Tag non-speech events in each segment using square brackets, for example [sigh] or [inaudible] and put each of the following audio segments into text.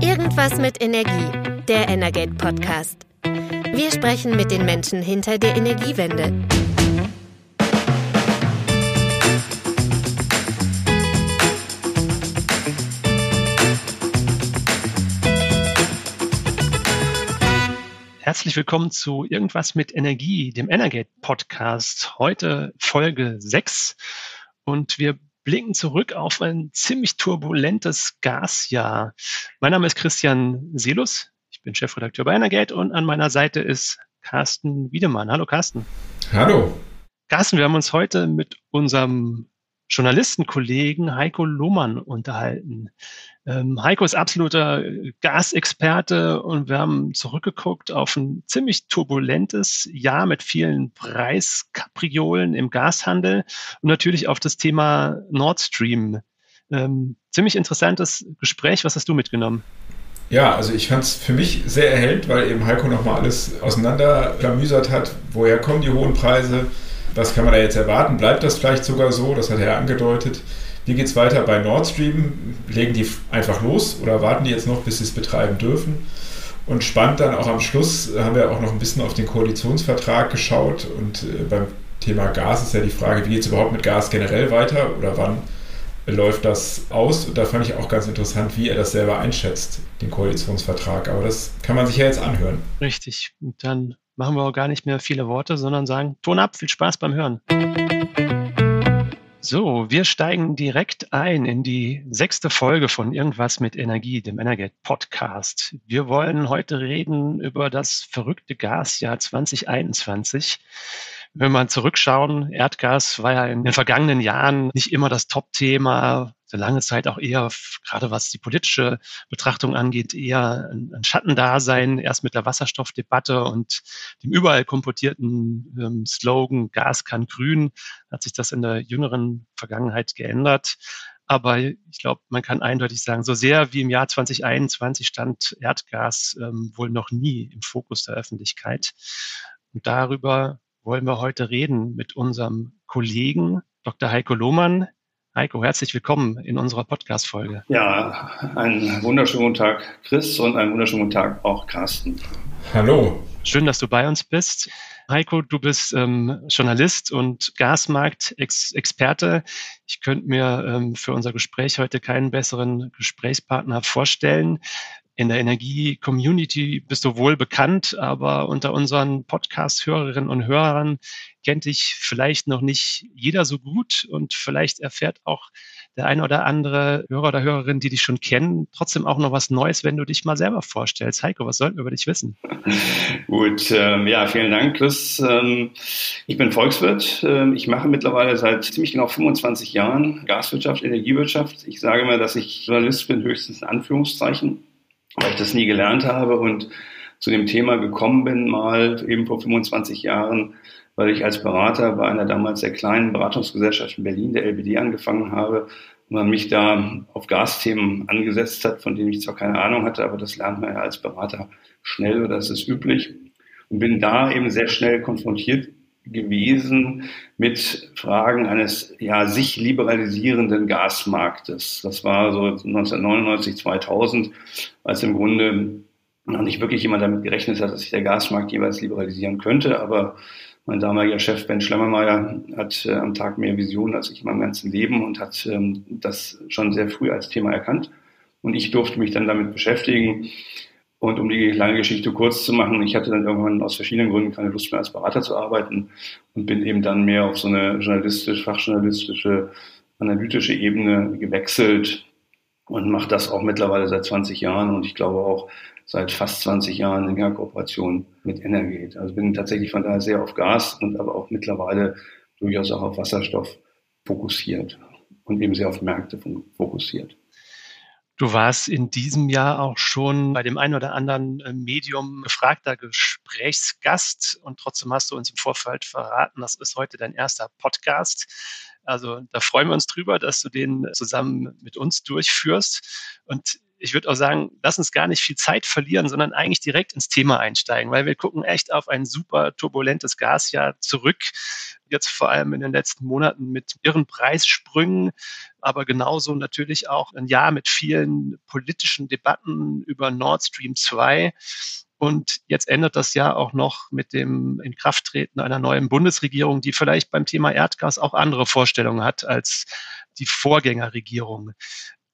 Irgendwas mit Energie, der Energate Podcast. Wir sprechen mit den Menschen hinter der Energiewende. Herzlich willkommen zu Irgendwas mit Energie, dem Energate Podcast. Heute Folge 6 und wir blicken zurück auf ein ziemlich turbulentes Gasjahr. Mein Name ist Christian Selus. Ich bin Chefredakteur bei Energate und an meiner Seite ist Carsten Wiedemann. Hallo Carsten. Hallo. Carsten, wir haben uns heute mit unserem Journalistenkollegen Heiko Lohmann unterhalten. Ähm, Heiko ist absoluter Gasexperte und wir haben zurückgeguckt auf ein ziemlich turbulentes Jahr mit vielen Preiskapriolen im Gashandel und natürlich auf das Thema Nord Stream. Ähm, ziemlich interessantes Gespräch. Was hast du mitgenommen? Ja, also ich fand es für mich sehr erhellend, weil eben Heiko nochmal alles auseinanderklamüsert hat. Woher kommen die hohen Preise? Was kann man da jetzt erwarten? Bleibt das vielleicht sogar so? Das hat er angedeutet. Wie geht es weiter bei Nord Stream? Legen die einfach los oder warten die jetzt noch, bis sie es betreiben dürfen? Und spannend dann auch am Schluss haben wir auch noch ein bisschen auf den Koalitionsvertrag geschaut. Und äh, beim Thema Gas ist ja die Frage, wie geht es überhaupt mit Gas generell weiter oder wann läuft das aus? Und da fand ich auch ganz interessant, wie er das selber einschätzt, den Koalitionsvertrag. Aber das kann man sich ja jetzt anhören. Richtig. Und dann machen wir auch gar nicht mehr viele Worte, sondern sagen, Ton ab, viel Spaß beim Hören. So, wir steigen direkt ein in die sechste Folge von Irgendwas mit Energie, dem Energet Podcast. Wir wollen heute reden über das verrückte Gasjahr 2021 wenn wir zurückschauen, Erdgas war ja in den vergangenen Jahren nicht immer das Top-Thema, so lange Zeit auch eher, gerade was die politische Betrachtung angeht, eher ein, Schattendasein, erst mit der Wasserstoffdebatte und dem überall komportierten ähm, Slogan Gas kann grün, hat sich das in der jüngeren Vergangenheit geändert. Aber ich glaube, man kann eindeutig sagen, so sehr wie im Jahr 2021 stand Erdgas ähm, wohl noch nie im Fokus der Öffentlichkeit. Und darüber wollen wir heute reden mit unserem Kollegen Dr. Heiko Lohmann. Heiko, herzlich willkommen in unserer Podcast-Folge. Ja, einen wunderschönen Tag, Chris, und einen wunderschönen Tag auch Carsten. Hallo. Schön, dass du bei uns bist. Heiko, du bist ähm, Journalist und Gasmarktexperte. Ich könnte mir ähm, für unser Gespräch heute keinen besseren Gesprächspartner vorstellen in der Energie-Community bist du wohl bekannt, aber unter unseren Podcast-Hörerinnen und Hörern kennt dich vielleicht noch nicht jeder so gut und vielleicht erfährt auch der eine oder andere Hörer oder Hörerin, die dich schon kennen, trotzdem auch noch was Neues, wenn du dich mal selber vorstellst. Heiko, was sollten wir über dich wissen? [laughs] Gut, ähm, ja, vielen Dank, Chris. Ähm, ich bin Volkswirt. Ähm, ich mache mittlerweile seit ziemlich genau 25 Jahren Gaswirtschaft, Energiewirtschaft. Ich sage mal, dass ich Journalist bin, höchstens in Anführungszeichen weil ich das nie gelernt habe und zu dem Thema gekommen bin, mal eben vor 25 Jahren, weil ich als Berater bei einer damals sehr kleinen Beratungsgesellschaft in Berlin, der LBD, angefangen habe und man mich da auf Gasthemen angesetzt hat, von denen ich zwar keine Ahnung hatte, aber das lernt man ja als Berater schnell oder das ist üblich und bin da eben sehr schnell konfrontiert gewesen mit Fragen eines ja sich liberalisierenden Gasmarktes. Das war so 1999, 2000, als im Grunde noch nicht wirklich jemand damit gerechnet hat, dass sich der Gasmarkt jeweils liberalisieren könnte. Aber mein damaliger Chef Ben Schlemmermeier hat äh, am Tag mehr Visionen als ich in meinem ganzen Leben und hat ähm, das schon sehr früh als Thema erkannt. Und ich durfte mich dann damit beschäftigen. Und um die lange Geschichte kurz zu machen, ich hatte dann irgendwann aus verschiedenen Gründen keine Lust mehr als Berater zu arbeiten und bin eben dann mehr auf so eine journalistisch, fachjournalistische, analytische Ebene gewechselt und mache das auch mittlerweile seit 20 Jahren und ich glaube auch seit fast 20 Jahren in der Kooperation mit Energate. Also bin tatsächlich von daher sehr auf Gas und aber auch mittlerweile durchaus auch auf Wasserstoff fokussiert und eben sehr auf Märkte fokussiert. Du warst in diesem Jahr auch schon bei dem einen oder anderen äh, Medium gefragter Gesprächsgast und trotzdem hast du uns im Vorfeld verraten, das ist heute dein erster Podcast. Also da freuen wir uns drüber, dass du den zusammen mit uns durchführst. Und ich würde auch sagen, lass uns gar nicht viel Zeit verlieren, sondern eigentlich direkt ins Thema einsteigen, weil wir gucken echt auf ein super turbulentes Gasjahr zurück. Jetzt vor allem in den letzten Monaten mit irren Preissprüngen, aber genauso natürlich auch ein Jahr mit vielen politischen Debatten über Nord Stream 2. Und jetzt endet das Jahr auch noch mit dem Inkrafttreten einer neuen Bundesregierung, die vielleicht beim Thema Erdgas auch andere Vorstellungen hat als die Vorgängerregierung.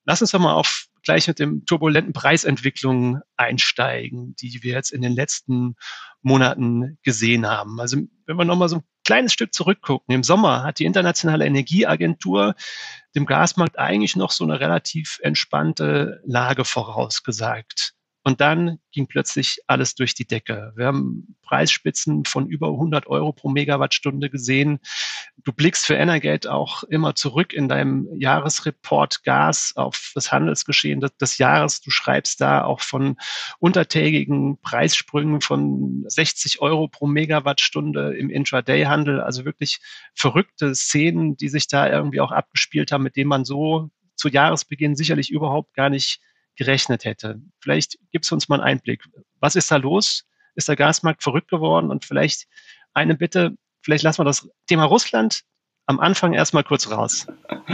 Lass uns doch mal auf gleich mit dem turbulenten Preisentwicklungen einsteigen, die wir jetzt in den letzten Monaten gesehen haben. Also wenn wir nochmal so ein kleines Stück zurückgucken. Im Sommer hat die Internationale Energieagentur dem Gasmarkt eigentlich noch so eine relativ entspannte Lage vorausgesagt. Und dann ging plötzlich alles durch die Decke. Wir haben Preisspitzen von über 100 Euro pro Megawattstunde gesehen. Du blickst für Energate auch immer zurück in deinem Jahresreport Gas auf das Handelsgeschehen des, Jahres. Du schreibst da auch von untertägigen Preissprüngen von 60 Euro pro Megawattstunde im Intraday-Handel. Also wirklich verrückte Szenen, die sich da irgendwie auch abgespielt haben, mit denen man so zu Jahresbeginn sicherlich überhaupt gar nicht gerechnet hätte. Vielleicht gibst du uns mal einen Einblick. Was ist da los? Ist der Gasmarkt verrückt geworden? Und vielleicht eine Bitte, vielleicht lassen wir das Thema Russland am Anfang erstmal kurz raus. [laughs]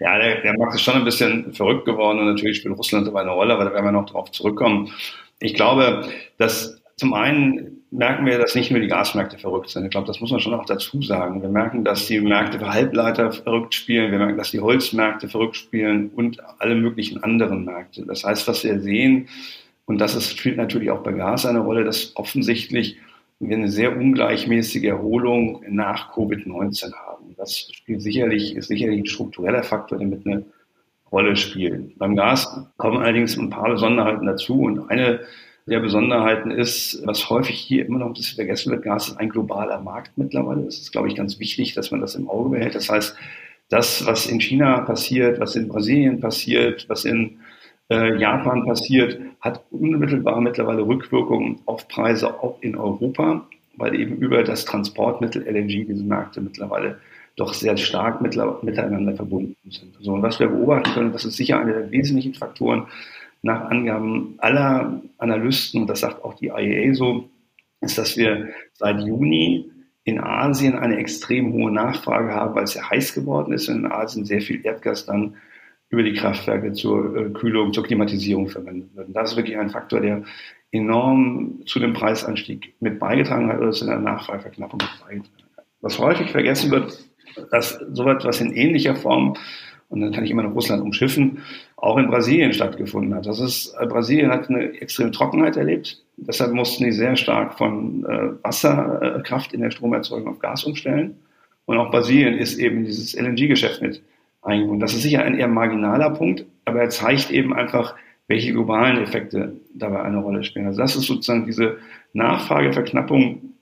Ja, der, der Markt ist schon ein bisschen verrückt geworden und natürlich spielt Russland dabei eine Rolle, aber da werden wir noch darauf zurückkommen. Ich glaube, dass zum einen merken wir, dass nicht nur die Gasmärkte verrückt sind. Ich glaube, das muss man schon auch dazu sagen. Wir merken, dass die Märkte für Halbleiter verrückt spielen. Wir merken, dass die Holzmärkte verrückt spielen und alle möglichen anderen Märkte. Das heißt, was wir sehen, und das ist, spielt natürlich auch bei Gas eine Rolle, dass offensichtlich wir eine sehr ungleichmäßige Erholung nach Covid-19 haben. Das spielt sicherlich, ist sicherlich ein struktureller Faktor, der mit eine Rolle spielt. Beim Gas kommen allerdings ein paar Besonderheiten dazu und eine der Besonderheiten ist, was häufig hier immer noch ein bisschen vergessen wird, Gas ist ein globaler Markt mittlerweile. Das ist, glaube ich, ganz wichtig, dass man das im Auge behält. Das heißt, das, was in China passiert, was in Brasilien passiert, was in äh, Japan passiert, hat unmittelbar mittlerweile Rückwirkungen auf Preise auch in Europa, weil eben über das Transportmittel LNG diese Märkte mittlerweile doch sehr stark miteinander verbunden sind. So, und was wir beobachten können, das ist sicher einer der wesentlichen Faktoren, nach Angaben aller Analysten, und das sagt auch die IEA so, ist, dass wir seit Juni in Asien eine extrem hohe Nachfrage haben, weil es sehr heiß geworden ist und in Asien sehr viel Erdgas dann über die Kraftwerke zur äh, Kühlung, zur Klimatisierung verwendet wird. Und das ist wirklich ein Faktor, der enorm zu dem Preisanstieg mit beigetragen hat oder zu der Nachfrageverknappung mit beigetragen hat. Was häufig vergessen wird, dass so etwas in ähnlicher Form und dann kann ich immer noch Russland umschiffen, auch in Brasilien stattgefunden hat. Das ist, äh, Brasilien hat eine extreme Trockenheit erlebt. Deshalb mussten die sehr stark von äh, Wasserkraft in der Stromerzeugung auf Gas umstellen. Und auch Brasilien ist eben dieses LNG-Geschäft mit eingebunden. Das ist sicher ein eher marginaler Punkt, aber er zeigt eben einfach, welche globalen Effekte dabei eine Rolle spielen. Also das ist sozusagen diese Nachfrageverknappung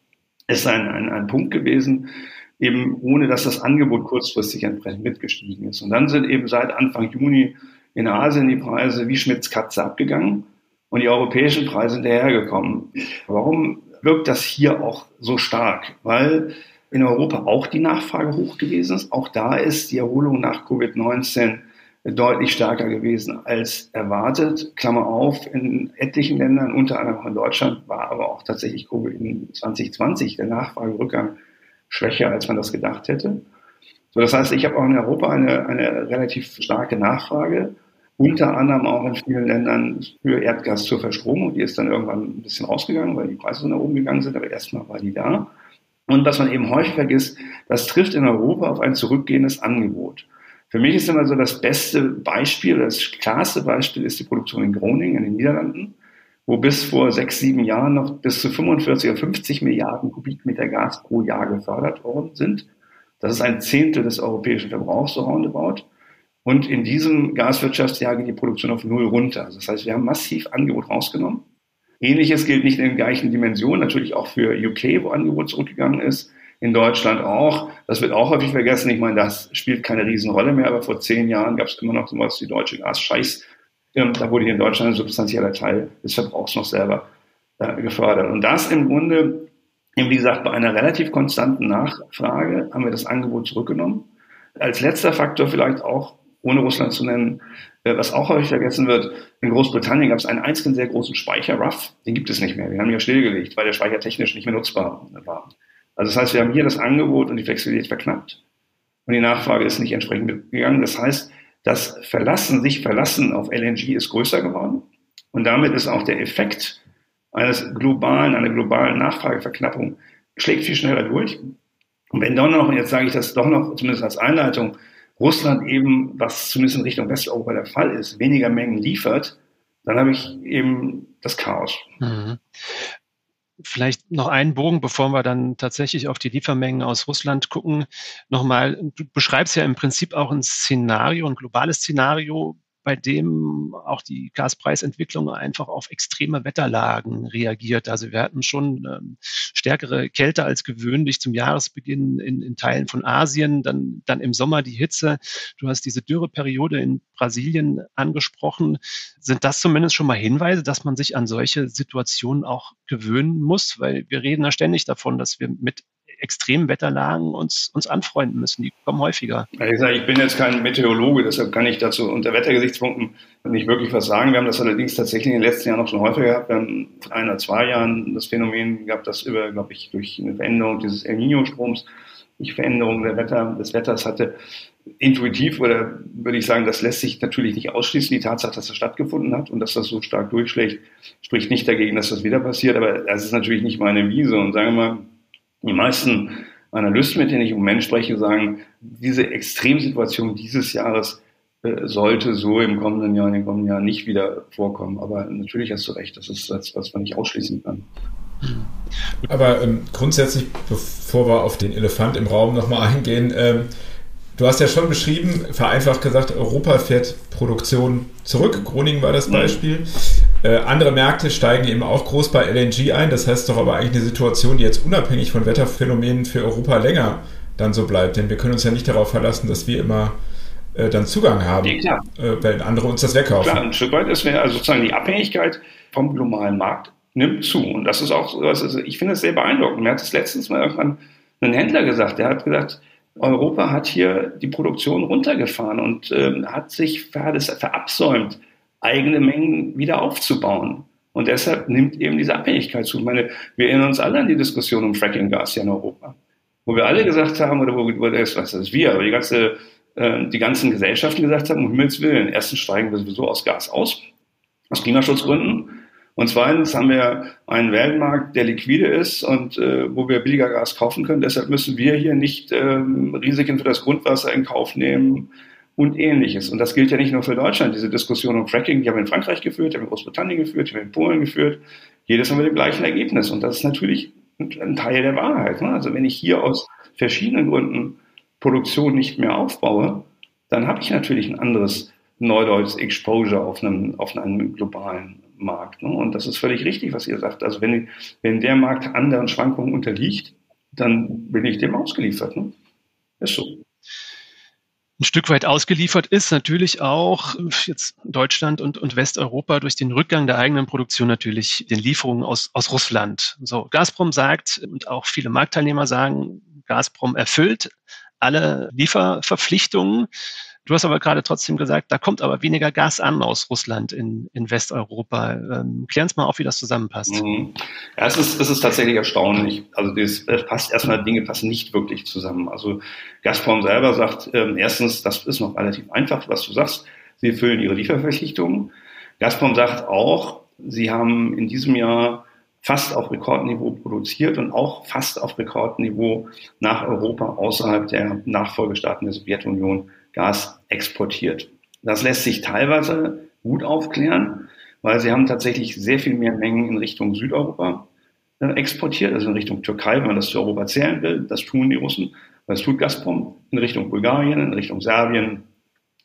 ist ein, ein, ein Punkt gewesen, eben ohne dass das Angebot kurzfristig entsprechend mitgestiegen ist. Und dann sind eben seit Anfang Juni in Asien die Preise wie Schmitz Katze abgegangen und die europäischen Preise hinterhergekommen. Warum wirkt das hier auch so stark? Weil in Europa auch die Nachfrage hoch gewesen ist. Auch da ist die Erholung nach Covid-19 deutlich stärker gewesen als erwartet. Klammer auf, in etlichen Ländern, unter anderem auch in Deutschland, war aber auch tatsächlich Covid in 2020 der Nachfragerückgang schwächer, als man das gedacht hätte. So, das heißt, ich habe auch in Europa eine, eine relativ starke Nachfrage, unter anderem auch in vielen Ländern für Erdgas zur Verstromung. Die ist dann irgendwann ein bisschen rausgegangen, weil die Preise so nach oben gegangen sind, aber erstmal war die da. Und was man eben häufig vergisst, das trifft in Europa auf ein zurückgehendes Angebot. Für mich ist immer so das beste Beispiel, das klarste Beispiel ist die Produktion in Groningen in den Niederlanden wo bis vor sechs, sieben Jahren noch bis zu 45 oder 50 Milliarden Kubikmeter Gas pro Jahr gefördert worden sind. Das ist ein Zehntel des europäischen Verbrauchs, so roundabout. Und in diesem Gaswirtschaftsjahr geht die Produktion auf Null runter. Also das heißt, wir haben massiv Angebot rausgenommen. Ähnliches gilt nicht in den gleichen Dimensionen, natürlich auch für UK, wo Angebot zurückgegangen ist. In Deutschland auch. Das wird auch häufig vergessen. Ich meine, das spielt keine Riesenrolle mehr, aber vor zehn Jahren gab es immer noch so was wie deutsche Gasscheiß da wurde hier in Deutschland ein substanzieller Teil des Verbrauchs noch selber äh, gefördert. Und das im Grunde, eben wie gesagt, bei einer relativ konstanten Nachfrage haben wir das Angebot zurückgenommen. Als letzter Faktor vielleicht auch, ohne Russland zu nennen, Äh, was auch häufig vergessen wird, in Großbritannien gab es einen einzigen sehr großen Speicher, RUF, den gibt es nicht mehr. Wir haben ja stillgelegt, weil der Speicher technisch nicht mehr nutzbar war. Also das heißt, wir haben hier das Angebot und die Flexibilität verknappt und die Nachfrage ist nicht entsprechend mitgegangen. Das heißt, das Verlassen, sich verlassen auf LNG ist größer geworden und damit ist auch der Effekt eines globalen, einer globalen Nachfrageverknappung schlägt viel schneller durch. Und wenn doch noch, und jetzt sage ich das doch noch zumindest als Einleitung, Russland eben, was zumindest in Richtung Westeuropa der Fall ist, weniger Mengen liefert, dann habe ich eben das Chaos. Mhm. Vielleicht noch einen Bogen, bevor wir dann tatsächlich auf die Liefermengen aus Russland gucken. Nochmal, du beschreibst ja im Prinzip auch ein Szenario, ein globales Szenario, bei dem auch die Gaspreisentwicklung einfach auf extreme Wetterlagen reagiert. Also wir hatten schon ähm, stärkere Kälte als gewöhnlich zum Jahresbeginn in, in Teilen von Asien, dann, dann im Sommer die Hitze. Du hast diese Dürreperiode in Brasilien angesprochen. Sind das zumindest schon mal Hinweise, dass man sich an solche Situationen auch gewöhnen muss? Weil wir reden ja ständig davon, dass wir mit extremen Wetterlagen uns, uns anfreunden müssen. Die kommen häufiger. Ich bin jetzt kein Meteorologe, deshalb kann ich dazu unter Wettergesichtspunkten nicht wirklich was sagen. Wir haben das allerdings tatsächlich in den letzten Jahren noch schon häufiger gehabt. Wir haben vor ein oder zwei Jahren das Phänomen gehabt, dass über, glaube ich, durch eine Veränderung dieses El Nino-Stroms ich Veränderung der Wetter, des Wetters hatte. Intuitiv oder würde ich sagen, das lässt sich natürlich nicht ausschließen. Die Tatsache, dass das stattgefunden hat und dass das so stark durchschlägt, spricht nicht dagegen, dass das wieder passiert. Aber das ist natürlich nicht meine Wiese. Und sagen wir mal, die meisten Analysten, mit denen ich im Moment spreche, sagen, diese Extremsituation dieses Jahres äh, sollte so im kommenden Jahr, in den kommenden Jahren nicht wieder vorkommen. Aber natürlich hast du recht, das ist das, was man nicht ausschließen kann. Aber ähm, grundsätzlich, bevor wir auf den Elefant im Raum nochmal eingehen, ähm, Du hast ja schon beschrieben, vereinfacht gesagt, Europa fährt Produktion zurück. Groningen war das mhm. Beispiel. Äh, andere Märkte steigen eben auch groß bei LNG ein. Das heißt doch aber eigentlich eine Situation, die jetzt unabhängig von Wetterphänomenen für Europa länger dann so bleibt. Denn wir können uns ja nicht darauf verlassen, dass wir immer äh, dann Zugang haben, nee, äh, wenn andere uns das wegkaufen. Klar, ein Stück weit ist mir also sozusagen die Abhängigkeit vom globalen Markt nimmt zu. Und das ist auch, also ich finde es sehr beeindruckend. Mir hat es letztens mal irgendwann ein Händler gesagt, der hat gesagt, Europa hat hier die Produktion runtergefahren und äh, hat sich verabsäumt, eigene Mengen wieder aufzubauen. Und deshalb nimmt eben diese Abhängigkeit zu. Ich meine, wir erinnern uns alle an die Diskussion um Fracking-Gas hier in Europa, wo wir alle gesagt haben, oder wo, wo das, was ist wir, aber die ganze, äh, die ganzen Gesellschaften gesagt haben, um Himmels Willen, erstens steigen wir sowieso aus Gas aus, aus Klimaschutzgründen. Und zweitens haben wir einen Weltmarkt, der liquide ist und äh, wo wir billiger Gas kaufen können. Deshalb müssen wir hier nicht ähm, Risiken für das Grundwasser in Kauf nehmen und ähnliches. Und das gilt ja nicht nur für Deutschland. Diese Diskussion um Fracking, die haben wir in Frankreich geführt, die haben wir in Großbritannien geführt, die haben wir in Polen geführt. Jedes haben wir dem gleichen Ergebnis. Und das ist natürlich ein Teil der Wahrheit. Ne? Also wenn ich hier aus verschiedenen Gründen Produktion nicht mehr aufbaue, dann habe ich natürlich ein anderes Neudeutsch Exposure auf einem, auf einem globalen Markt. Ne? Und das ist völlig richtig, was ihr sagt. Also wenn, wenn der Markt anderen Schwankungen unterliegt, dann bin ich dem ausgeliefert. Ne? Ist so. Ein Stück weit ausgeliefert ist natürlich auch jetzt Deutschland und, und Westeuropa durch den Rückgang der eigenen Produktion natürlich den Lieferungen aus, aus Russland. So, Gazprom sagt und auch viele Marktteilnehmer sagen, Gazprom erfüllt alle Lieferverpflichtungen. Du hast aber gerade trotzdem gesagt, da kommt aber weniger Gas an aus Russland in, in Westeuropa. Ähm, klär uns mal auf, wie das zusammenpasst. Mhm. Ja, es ist, es ist tatsächlich erstaunlich. Also das, das passt erstmal, Dinge passen nicht wirklich zusammen. Also Gazprom selber sagt, ähm, erstens, das ist noch relativ einfach, was du sagst. Sie erfüllen ihre Lieferverpflichtungen. Gazprom sagt auch, sie haben in diesem Jahr fast auf Rekordniveau produziert und auch fast auf Rekordniveau nach Europa außerhalb der Nachfolgestaaten der Sowjetunion Gas exportiert. Das lässt sich teilweise gut aufklären, weil sie haben tatsächlich sehr viel mehr Mengen in Richtung Südeuropa äh, exportiert, also in Richtung Türkei, wenn man das zu Europa zählen will. Das tun die Russen, das tut Gazprom in Richtung Bulgarien, in Richtung Serbien,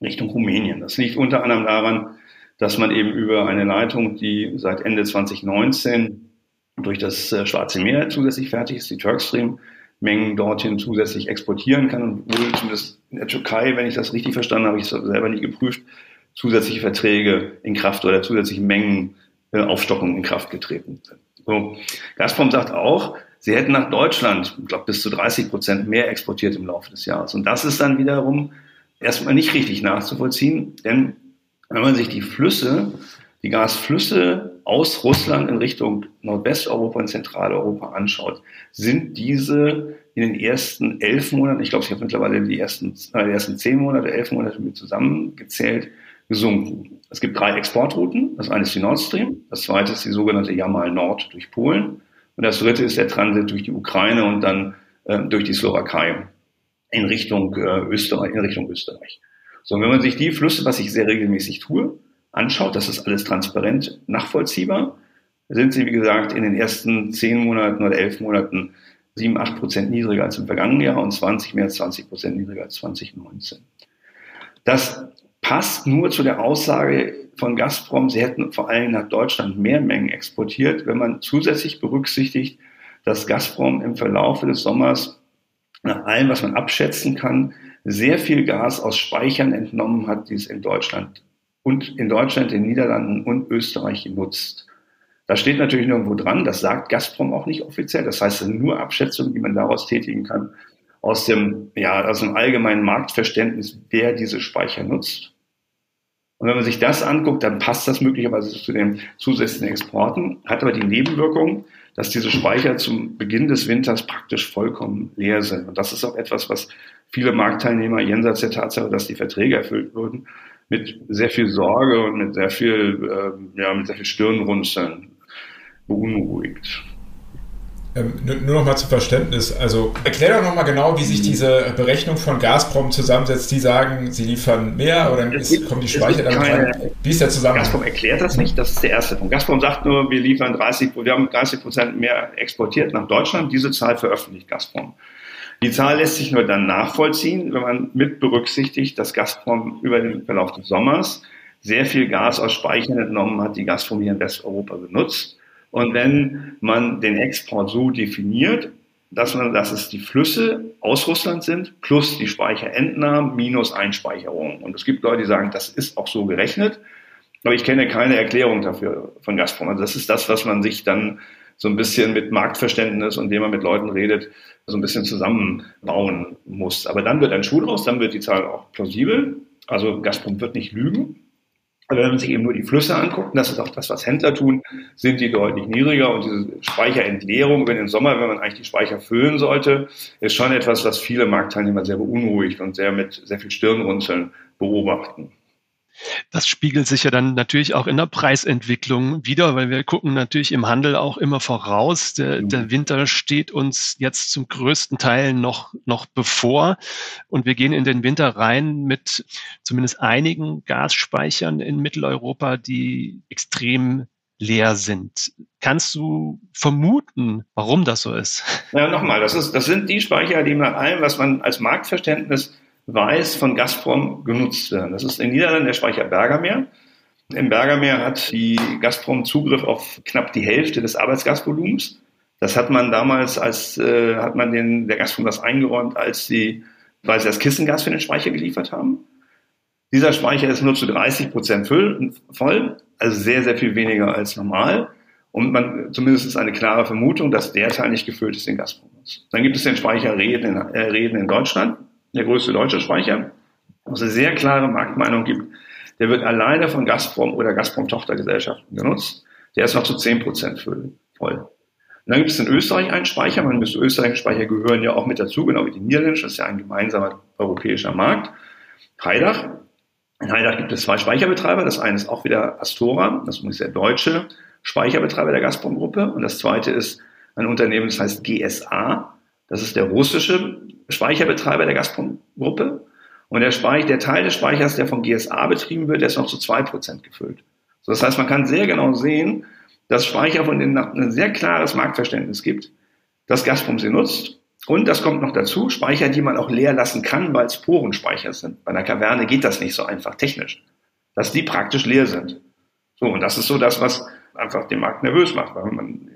Richtung Rumänien. Das liegt unter anderem daran, dass man eben über eine Leitung, die seit Ende 2019 durch das äh, Schwarze Meer zusätzlich fertig ist, die Turkstream, Mengen dorthin zusätzlich exportieren kann und wohl zumindest in der Türkei, wenn ich das richtig verstanden habe, ich es selber nicht geprüft, zusätzliche Verträge in Kraft oder zusätzliche Mengen äh, Aufstockung in Kraft getreten sind. So. Gazprom sagt auch, sie hätten nach Deutschland, ich glaube, bis zu 30 Prozent mehr exportiert im Laufe des Jahres. Und das ist dann wiederum erstmal nicht richtig nachzuvollziehen, denn Wenn man sich die Flüsse, die Gasflüsse aus Russland in Richtung Nordwesteuropa und Zentraleuropa anschaut, sind diese in den ersten elf Monaten, ich glaube, ich habe mittlerweile die ersten, äh, die ersten zehn Monate, elf Monate mit zusammengezählt, gesunken. Es gibt drei Exportrouten. Das eine ist die Nord Stream, das zweite ist die sogenannte Jamal Nord durch Polen und das dritte ist der Transit durch die Ukraine und dann äh, durch die Slowakei in Richtung äh, Österreich, in Richtung Österreich. So, wenn man sich die Flüsse, was ich sehr regelmäßig tue, anschaut, das ist alles transparent nachvollziehbar, sind sie, wie gesagt, in den ersten zehn Monaten oder elf Monaten sieben, acht Prozent niedriger als im vergangenen Jahr und 20, mehr als 20 Prozent niedriger als 2019. Das passt nur zu der Aussage von Gazprom, sie hätten vor allem nach Deutschland mehr Mengen exportiert, wenn man zusätzlich berücksichtigt, dass Gazprom im Verlauf des Sommers nach allem, was man abschätzen kann, sehr viel Gas aus Speichern entnommen hat, die es in Deutschland und in Deutschland, den Niederlanden und Österreich nutzt. Da steht natürlich nirgendwo dran, das sagt Gazprom auch nicht offiziell. Das heißt, es sind nur Abschätzungen, die man daraus tätigen kann, aus dem, ja, aus dem allgemeinen Marktverständnis, wer diese Speicher nutzt. Und wenn man sich das anguckt, dann passt das möglicherweise zu den zusätzlichen Exporten, hat aber die Nebenwirkung, dass diese Speicher zum Beginn des Winters praktisch vollkommen leer sind. Und das ist auch etwas, was viele Marktteilnehmer jenseits der Tatsache, dass die Verträge erfüllt wurden, mit sehr viel Sorge und mit sehr viel, äh, ja, mit sehr viel Stirnrunzeln beunruhigt. Ähm, nur noch mal zum Verständnis. Also erklär doch noch mal genau, wie sich diese Berechnung von Gazprom zusammensetzt. Die sagen, sie liefern mehr oder ist, kommen die Speicher damit rein? Wie ist der Zusammenhang? Gazprom erklärt das nicht. Das ist der erste Punkt. Gazprom sagt nur, wir liefern 30%, wir haben 30 Prozent mehr exportiert nach Deutschland. Diese Zahl veröffentlicht Gazprom. Die Zahl lässt sich nur dann nachvollziehen, wenn man mit berücksichtigt, dass Gazprom über den Verlauf des Sommers sehr viel Gas aus Speichern entnommen hat, die Gazprom hier in Westeuropa benutzt und wenn man den Export so definiert, dass man, dass es die Flüsse aus Russland sind, plus die Speicherentnahmen minus Einspeicherung. Und es gibt Leute, die sagen, das ist auch so gerechnet. Aber ich kenne keine Erklärung dafür von Gazprom. Also das ist das, was man sich dann so ein bisschen mit Marktverständnis und indem man mit Leuten redet, so ein bisschen zusammenbauen muss. Aber dann wird ein Schuh draus, dann wird die Zahl auch plausibel. Also Gazprom wird nicht lügen. Aber wenn man sich eben nur die Flüsse anguckt, und das ist auch das, was Händler tun, sind die deutlich niedriger und diese Speicherentleerung über den Sommer, wenn man eigentlich die Speicher füllen sollte, ist schon etwas, was viele Marktteilnehmer sehr beunruhigt und sehr mit sehr viel Stirnrunzeln beobachten. Das spiegelt sich ja dann natürlich auch in der Preisentwicklung wieder, weil wir gucken natürlich im Handel auch immer voraus. Der, mhm. der, Winter steht uns jetzt zum größten Teil noch, noch bevor. Und wir gehen in den Winter rein mit zumindest einigen Gasspeichern in Mitteleuropa, die extrem leer sind. Kannst du vermuten, warum das so ist? Ja, nochmal, das, ist, das sind die Speicher, die nach allem, was man als Marktverständnis weiß, von Gazprom genutzt werden. Das ist in Niederlanden der Speicher Bergermeer. Im Bergermeer hat die Gazprom Zugriff auf knapp die Hälfte des Arbeitsgasvolumens. Das hat man damals, als äh, hat man den, der Gazprom das eingeräumt, als sie, weil sie das Kissengas für den Speicher geliefert haben. Dieser Speicher ist nur zu 30 Prozent voll, also sehr, sehr viel weniger als normal. Und man, zumindest ist eine klare Vermutung, dass der Teil nicht gefüllt ist, den Gazprom ist. Dann gibt es den Speicher Reden in, äh, Reden in Deutschland der größte deutsche Speicher, wo es eine sehr klare Marktmeinung gibt, der wird alleine von Gazprom oder Gazprom-Tochtergesellschaften genutzt. Der ist noch zu 10 Prozent voll. Und dann gibt es in Österreich einen Speicher. Man müsste österreichische Speicher gehören ja auch mit dazu, genau wie die niederländischen. Das ist ja ein gemeinsamer europäischer Markt. Heidach. In Heidach gibt es zwei Speicherbetreiber. Das eine ist auch wieder Astora. Das ist der deutsche Speicherbetreiber der Gazprom-Gruppe. Und das zweite ist ein Unternehmen, das heißt GSA. Das ist der russische Speicherbetreiber der Gazprom-Gruppe. Und der, Speicher, der Teil des Speichers, der von GSA betrieben wird, der ist noch zu zwei Prozent gefüllt. So, das heißt, man kann sehr genau sehen, dass Speicher von denen ein sehr klares Marktverständnis gibt, dass Gazprom sie nutzt. Und das kommt noch dazu, Speicher, die man auch leer lassen kann, weil es Porenspeicher sind. Bei einer Kaverne geht das nicht so einfach technisch, dass die praktisch leer sind. So, und das ist so das, was einfach den Markt nervös macht, weil man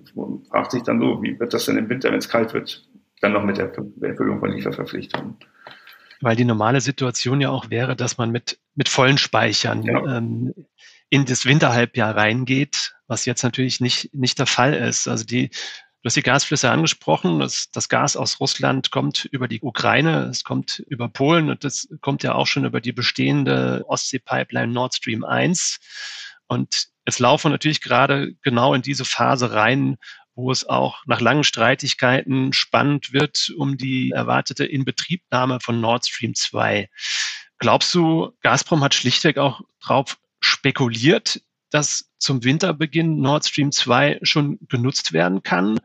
fragt sich dann so, wie wird das denn im Winter, wenn es kalt wird, dann noch mit der Erfüllung von Lieferverpflichtungen. Weil die normale Situation ja auch wäre, dass man mit, mit vollen Speichern ja. ähm, in das Winterhalbjahr reingeht, was jetzt natürlich nicht, nicht der Fall ist. Also die, Du hast die Gasflüsse angesprochen. Das, das, Gas aus Russland kommt über die Ukraine, es kommt über Polen und das kommt ja auch schon über die bestehende Ostsee-Pipeline Nord Stream 1. Und es laufen natürlich gerade genau in diese Phase rein, wo es auch nach langen Streitigkeiten spannend wird um die erwartete Inbetriebnahme von Nord Stream 2. Glaubst du, Gazprom hat schlichtweg auch drauf spekuliert, dass zum Winterbeginn Nord Stream 2 schon genutzt werden kann?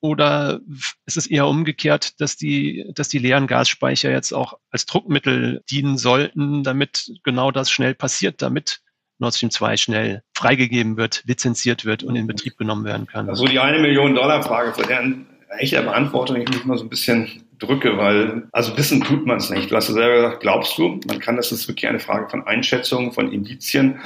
Oder ist es eher umgekehrt, dass die, dass die leeren Gasspeicher jetzt auch als Druckmittel dienen sollten, damit genau das schnell passiert, damit Nord Stream 2 schnell freigegeben wird, lizenziert wird und in Betrieb genommen werden kann? Also die eine Million Dollar Frage, für deren echte Beantwortung ich mich mal so ein bisschen drücke, weil, also wissen tut man es nicht. Du hast ja selber gesagt, glaubst du, man kann, das ist wirklich eine Frage von Einschätzung, von Indizien.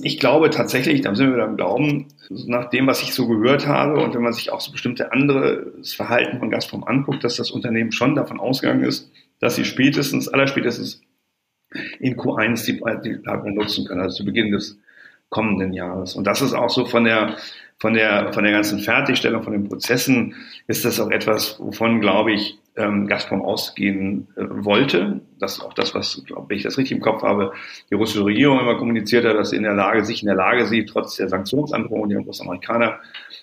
Ich glaube tatsächlich, da sind wir wieder im Glauben, nach dem, was ich so gehört habe und wenn man sich auch so bestimmte andere Verhalten von Gazprom anguckt, dass das Unternehmen schon davon ausgegangen ist, dass sie spätestens, allerspätestens in Q1 die, die Pipeline nutzen können, also zu Beginn des kommenden Jahres. Und das ist auch so von der, von der, von der ganzen Fertigstellung, von den Prozessen, ist das auch etwas, wovon, glaube ich, ähm, Gazprom ausgehen äh, wollte. Das ist auch das, was, glaube ich, das richtig im Kopf habe, die russische Regierung immer kommuniziert hat, dass sie in der Lage, sich in der Lage sieht, trotz der Sanktionsandrohung der US-Amerikaner,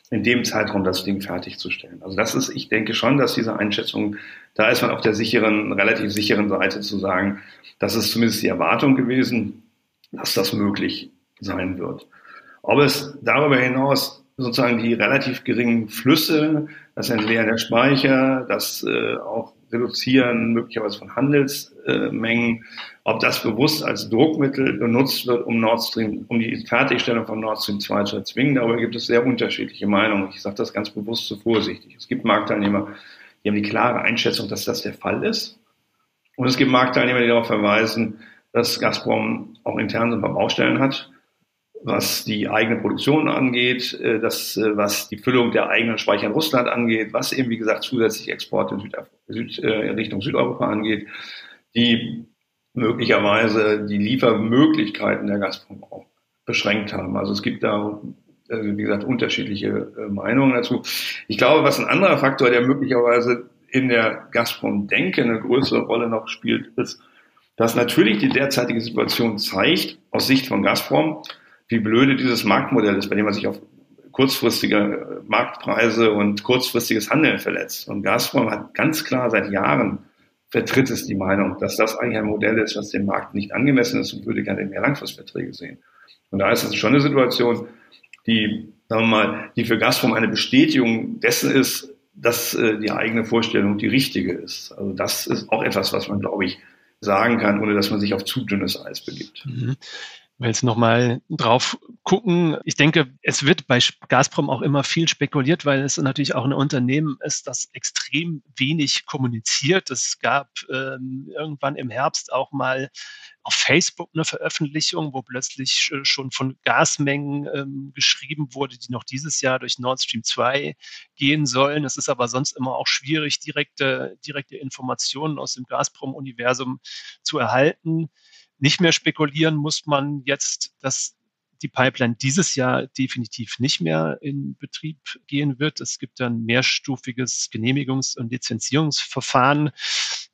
in dem Zeitraum das Ding fertigzustellen. Also das ist, ich denke schon, dass diese Einschätzung, da ist man auf der sicheren, relativ sicheren Seite zu sagen, das ist zumindest die Erwartung gewesen, dass das möglich sein wird. Ob es darüber hinaus sozusagen die relativ geringen Flüsse, das Entleeren der Speicher, das äh, auch Reduzieren möglicherweise von Handelsmengen, ob das bewusst als Druckmittel benutzt wird, um Nord Stream, um die Fertigstellung von Nord Stream 2 zu erzwingen. Darüber gibt es sehr unterschiedliche Meinungen. Ich sage das ganz bewusst so vorsichtig. Es gibt Marktteilnehmer, die haben die klare Einschätzung, dass das der Fall ist. Und es gibt Marktteilnehmer, die darauf verweisen, dass Gazprom auch intern so ein paar Baustellen hat was die eigene Produktion angeht, äh, das, äh, was die Füllung der eigenen Speicher in Russland angeht, was eben, wie gesagt, zusätzlich Exporte in, Südaf Süd, äh, Richtung Südeuropa angeht, die möglicherweise die Liefermöglichkeiten der Gazprom auch beschränkt haben. Also es gibt da, wie gesagt, unterschiedliche Meinungen dazu. Ich glaube, was ein anderer Faktor, der möglicherweise in der Gazprom-Denke eine größere Rolle noch spielt, ist, dass natürlich die derzeitige Situation zeigt, aus Sicht von Gazprom, wie blöde dieses Marktmodell ist, bei dem man sich auf kurzfristige Marktpreise und kurzfristiges Handeln verletzt. Und Gazprom hat ganz klar seit Jahren vertritt es die Meinung, dass das eigentlich ein Modell ist, was dem Markt nicht angemessen ist und würde gerne mehr Langfristverträge sehen. Und da ist es schon eine Situation, die, sagen wir mal, die für Gazprom eine Bestätigung dessen ist, dass äh, die eigene Vorstellung die richtige ist. Also das ist auch etwas, was man, glaube ich, sagen kann, ohne dass man sich auf zu dünnes Eis begibt. Mhm will jetzt nochmal drauf gucken. Ich denke, es wird bei Gazprom auch immer viel spekuliert, weil es natürlich auch ein Unternehmen ist, das extrem wenig kommuniziert. Es gab ähm, irgendwann im Herbst auch mal auf Facebook eine Veröffentlichung, wo plötzlich schon von Gasmengen ähm, geschrieben wurde, die noch dieses Jahr durch Nord Stream 2 gehen sollen. Es ist aber sonst immer auch schwierig, direkte, direkte Informationen aus dem Gazprom-Universum zu erhalten nicht mehr spekulieren muss man jetzt, dass die Pipeline dieses Jahr definitiv nicht mehr in Betrieb gehen wird. Es gibt ein mehrstufiges Genehmigungs- und Lizenzierungsverfahren.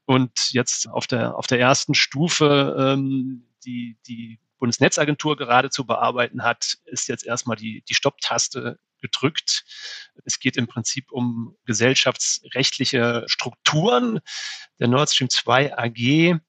Und jetzt auf der, auf der ersten Stufe, ähm, die die Bundesnetzagentur gerade zu bearbeiten hat, ist jetzt erstmal die, die Stopptaste gedrückt. Es geht im Prinzip um gesellschaftsrechtliche Strukturen der Nord Stream 2 AG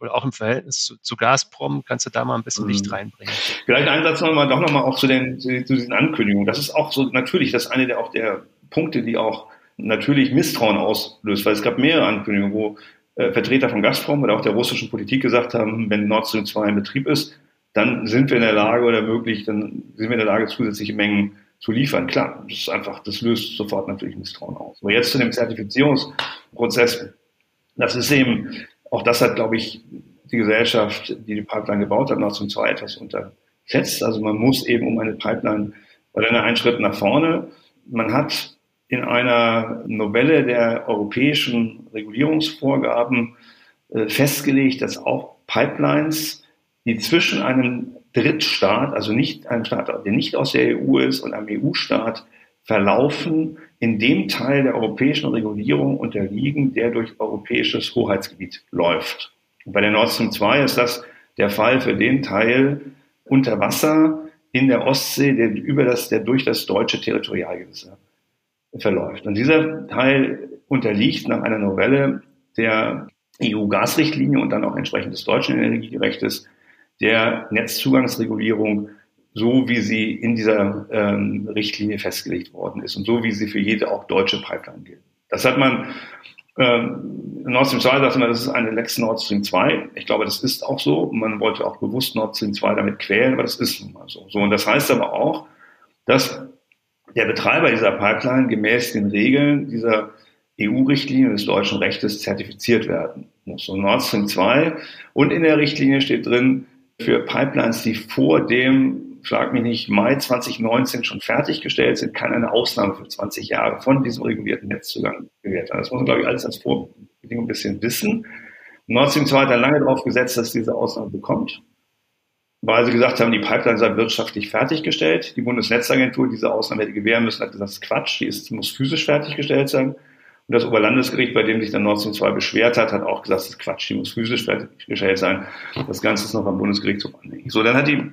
wohl auch im Verhältnis zu, zu Gazprom. Kannst du da mal ein bisschen mhm. Licht reinbringen? Vielleicht einen Satz nochmal, doch nochmal auch zu, den, zu, diesen Ankündigungen. Das ist auch so, natürlich, das ist eine der, auch der Punkte, die auch natürlich Misstrauen auslöst, weil es gab mehrere Ankündigungen, wo äh, Vertreter von Gazprom oder auch der russischen Politik gesagt haben, wenn Nord Stream 2 in Betrieb ist, dann sind wir in der Lage oder möglich, dann sind wir in der Lage, zusätzliche Mengen zu liefern. Klar, das ist einfach, das löst sofort natürlich Misstrauen aus. Aber jetzt zu dem Zertifizierungsprozess, das ist eben auch das hat, glaube ich, die Gesellschaft, die die Pipeline gebaut hat, noch zum zwei etwas unterschätzt. Also man muss eben um eine Pipeline, oder einen Schritt nach vorne. Man hat in einer Novelle der europäischen Regulierungsvorgaben äh, festgelegt, dass auch Pipelines, die zwischen einem Drittstaat, also nicht einem Staat, der nicht aus der EU ist, und einem EU-Staat verlaufen in dem Teil der europäischen Regulierung unterliegen, der durch europäisches Hoheitsgebiet läuft. Und bei der Nord Stream 2 ist das der Fall für den Teil unter Wasser in der Ostsee, der über das, der durch das deutsche Territorialgewässer verläuft. Und dieser Teil unterliegt nach einer Novelle der EU-Gasrichtlinie und dann auch entsprechend des deutschen Energierechtes der Netzzugangsregulierung, so wie sie in dieser ähm, Richtlinie festgelegt worden ist und so wie sie für jede auch deutsche Pipeline gilt. Das hat man ähm, Nord Stream 2 sagte man, das ist eine Lex Nord Stream 2. Ich glaube, das ist auch so. Man wollte auch bewusst Nord Stream 2 damit quälen, aber das ist nun mal so. so. Und das heißt aber auch, dass der Betreiber dieser Pipeline gemäß den Regeln dieser EU-Richtlinie des deutschen Rechtes zertifiziert werden muss. Und Nord Stream 2 und in der Richtlinie steht drin, für Pipelines, die vor dem schlag mich nicht, Mai 2019 schon fertiggestellt sind, kann eine Ausnahme für 20 Jahre von diesem regulierten Netzzugang gewährt werden. Das muss man, glaube ich, alles als Vorbedingung ein bisschen wissen. Nord Stream 2 hat da lange darauf gesetzt, dass diese Ausnahme bekommt, weil sie gesagt haben, die Pipeline sei wirtschaftlich fertiggestellt. Die Bundesnetzagentur diese Ausnahme hätte gewähren müssen, hat gesagt, das ist Quatsch, die ist, muss physisch fertiggestellt sein. Und das Oberlandesgericht, bei dem sich dann Nord Stream 2 beschwert hat, hat auch gesagt, das ist Quatsch, die muss physisch fertiggestellt sein. Das Ganze ist noch am Bundesgerichtshof anhängig. So, dann hat die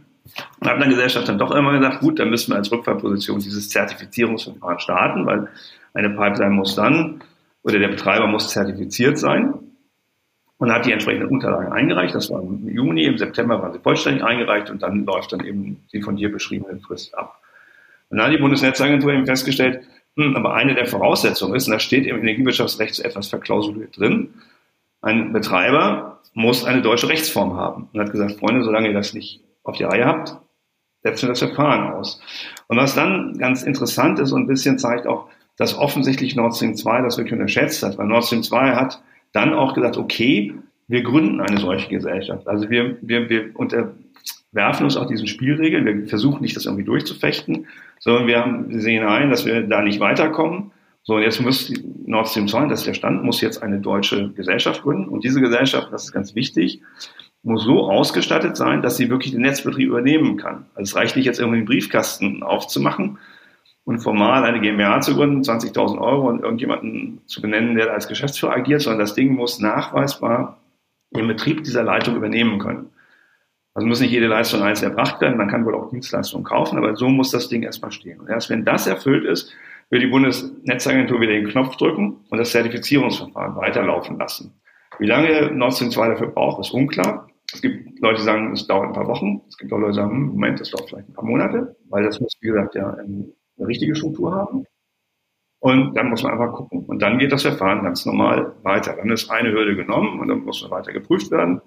Partnergesellschaft dann doch immer gesagt, gut, dann müssen wir als Rückfallposition dieses Zertifizierungsverfahren starten, weil eine Pipeline muss dann oder der Betreiber muss zertifiziert sein und hat die entsprechenden Unterlagen eingereicht. Das war im Juni, im September waren sie vollständig eingereicht und dann läuft dann eben die von dir beschriebene Frist ab. Und dann hat die Bundesnetzagentur eben festgestellt, hm, aber eine der Voraussetzungen ist, und da steht im Energiewirtschaftsrecht so etwas verklausuliert drin, ein Betreiber muss eine deutsche Rechtsform haben. Und hat gesagt, Freunde, solange ihr das nicht auf die Reihe habt, setzen wir das Verfahren aus. Und was dann ganz interessant ist und ein bisschen zeigt auch, dass offensichtlich Nord Stream 2 das wirklich unterschätzt hat, weil Nord Stream 2 hat dann auch gesagt, okay, wir gründen eine solche Gesellschaft. Also wir, wir, wir unterwerfen uns auch diesen Spielregeln. Wir versuchen nicht, das irgendwie durchzufechten, sondern wir, wir sehen ein, dass wir da nicht weiterkommen. So, jetzt muss Nord Stream 2, das ist der Stand, muss jetzt eine deutsche Gesellschaft gründen. Und diese Gesellschaft, das ist ganz wichtig, muss so ausgestattet sein, dass sie wirklich den Netzbetrieb übernehmen kann. Also es reicht nicht jetzt irgendwie einen Briefkasten aufzumachen und formal eine GmbH zu gründen, 20.000 Euro und irgendjemanden zu benennen, der als Geschäftsführer agiert, sondern das Ding muss nachweisbar den Betrieb dieser Leitung übernehmen können. Also muss nicht jede Leistung einzeln erbracht werden, man kann wohl auch Dienstleistungen kaufen, aber so muss das Ding erstmal stehen. Und erst wenn das erfüllt ist, wird die Bundesnetzagentur wieder den Knopf drücken und das Zertifizierungsverfahren weiterlaufen lassen. Wie lange Nord Stream 2 dafür braucht, ist unklar. Es gibt Leute, die sagen, es dauert ein paar Wochen. Es gibt auch Leute, die sagen, hm, Moment, das dauert vielleicht ein paar Monate, weil das muss, wie gesagt, ja eine richtige Struktur haben. Und dann muss man einfach gucken. Und dann geht das Verfahren ganz normal weiter. Dann ist eine Hürde genommen und dann muss man weiter geprüft werden.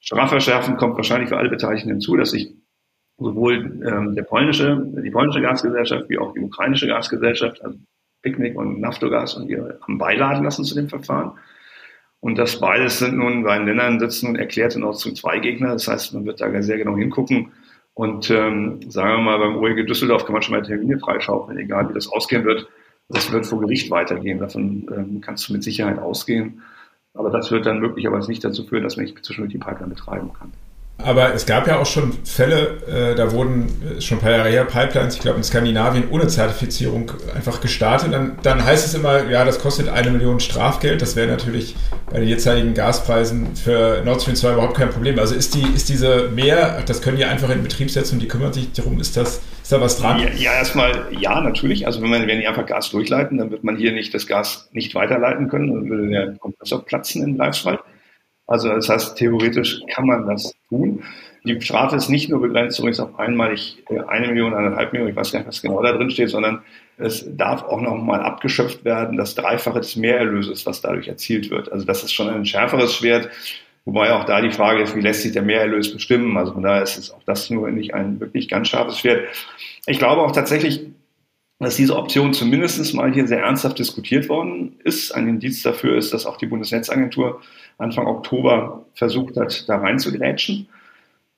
Strafverschärfen kommt wahrscheinlich für alle Beteiligten hinzu, dass sich sowohl ähm, der polnische, die polnische Gasgesellschaft wie auch die ukrainische Gasgesellschaft, also Picknick und Naftogas und ihre haben beiladen lassen zu dem Verfahren. Und das beides sind nun bei den Ländern sitzen und erklärte Nord Stream 2 Gegner. Das heißt, man wird da sehr genau hingucken. Und ähm, sagen wir mal, beim ruhige Düsseldorf kann man schon mal Termine freischaufeln, egal wie das ausgehen wird. Das wird vor Gericht weitergehen. Davon ähm, kannst du mit Sicherheit ausgehen. Aber das wird dann möglicherweise nicht dazu führen, dass man nicht zwischendurch die Pipeline betreiben kann. Aber es gab ja auch schon Fälle, äh, da wurden äh, schon ein paar Jahre her Pipelines, ich glaube in Skandinavien, ohne Zertifizierung einfach gestartet. Dann, dann heißt es immer, ja, das kostet eine Million Strafgeld. Das wäre natürlich bei den jetzigen Gaspreisen für Nord Stream 2 überhaupt kein Problem. Also ist, die, ist diese mehr, das können die einfach in Betrieb setzen und die kümmern sich darum, ist, das, ist da was dran? Ja, ja, erstmal ja, natürlich. Also wenn, man, wenn die einfach Gas durchleiten, dann wird man hier nicht das Gas nicht weiterleiten können, dann würde der Kompressor platzen in Greifswald. Also das heißt, theoretisch kann man das tun. Die Strafe ist nicht nur begrenzt übrigens auf einmalig äh, eine Million, eineinhalb Millionen, ich weiß gar nicht, was genau da drin steht, sondern es darf auch nochmal abgeschöpft werden, das Dreifache des Mehrerlöses, was dadurch erzielt wird. Also das ist schon ein schärferes Schwert, wobei auch da die Frage ist, wie lässt sich der Mehrerlös bestimmen? Also von daher ist es auch das nur nicht ein wirklich ganz scharfes Schwert. Ich glaube auch tatsächlich, dass diese Option zumindest mal hier sehr ernsthaft diskutiert worden ist. Ein Indiz dafür ist, dass auch die Bundesnetzagentur Anfang Oktober versucht hat, da reinzugrätschen.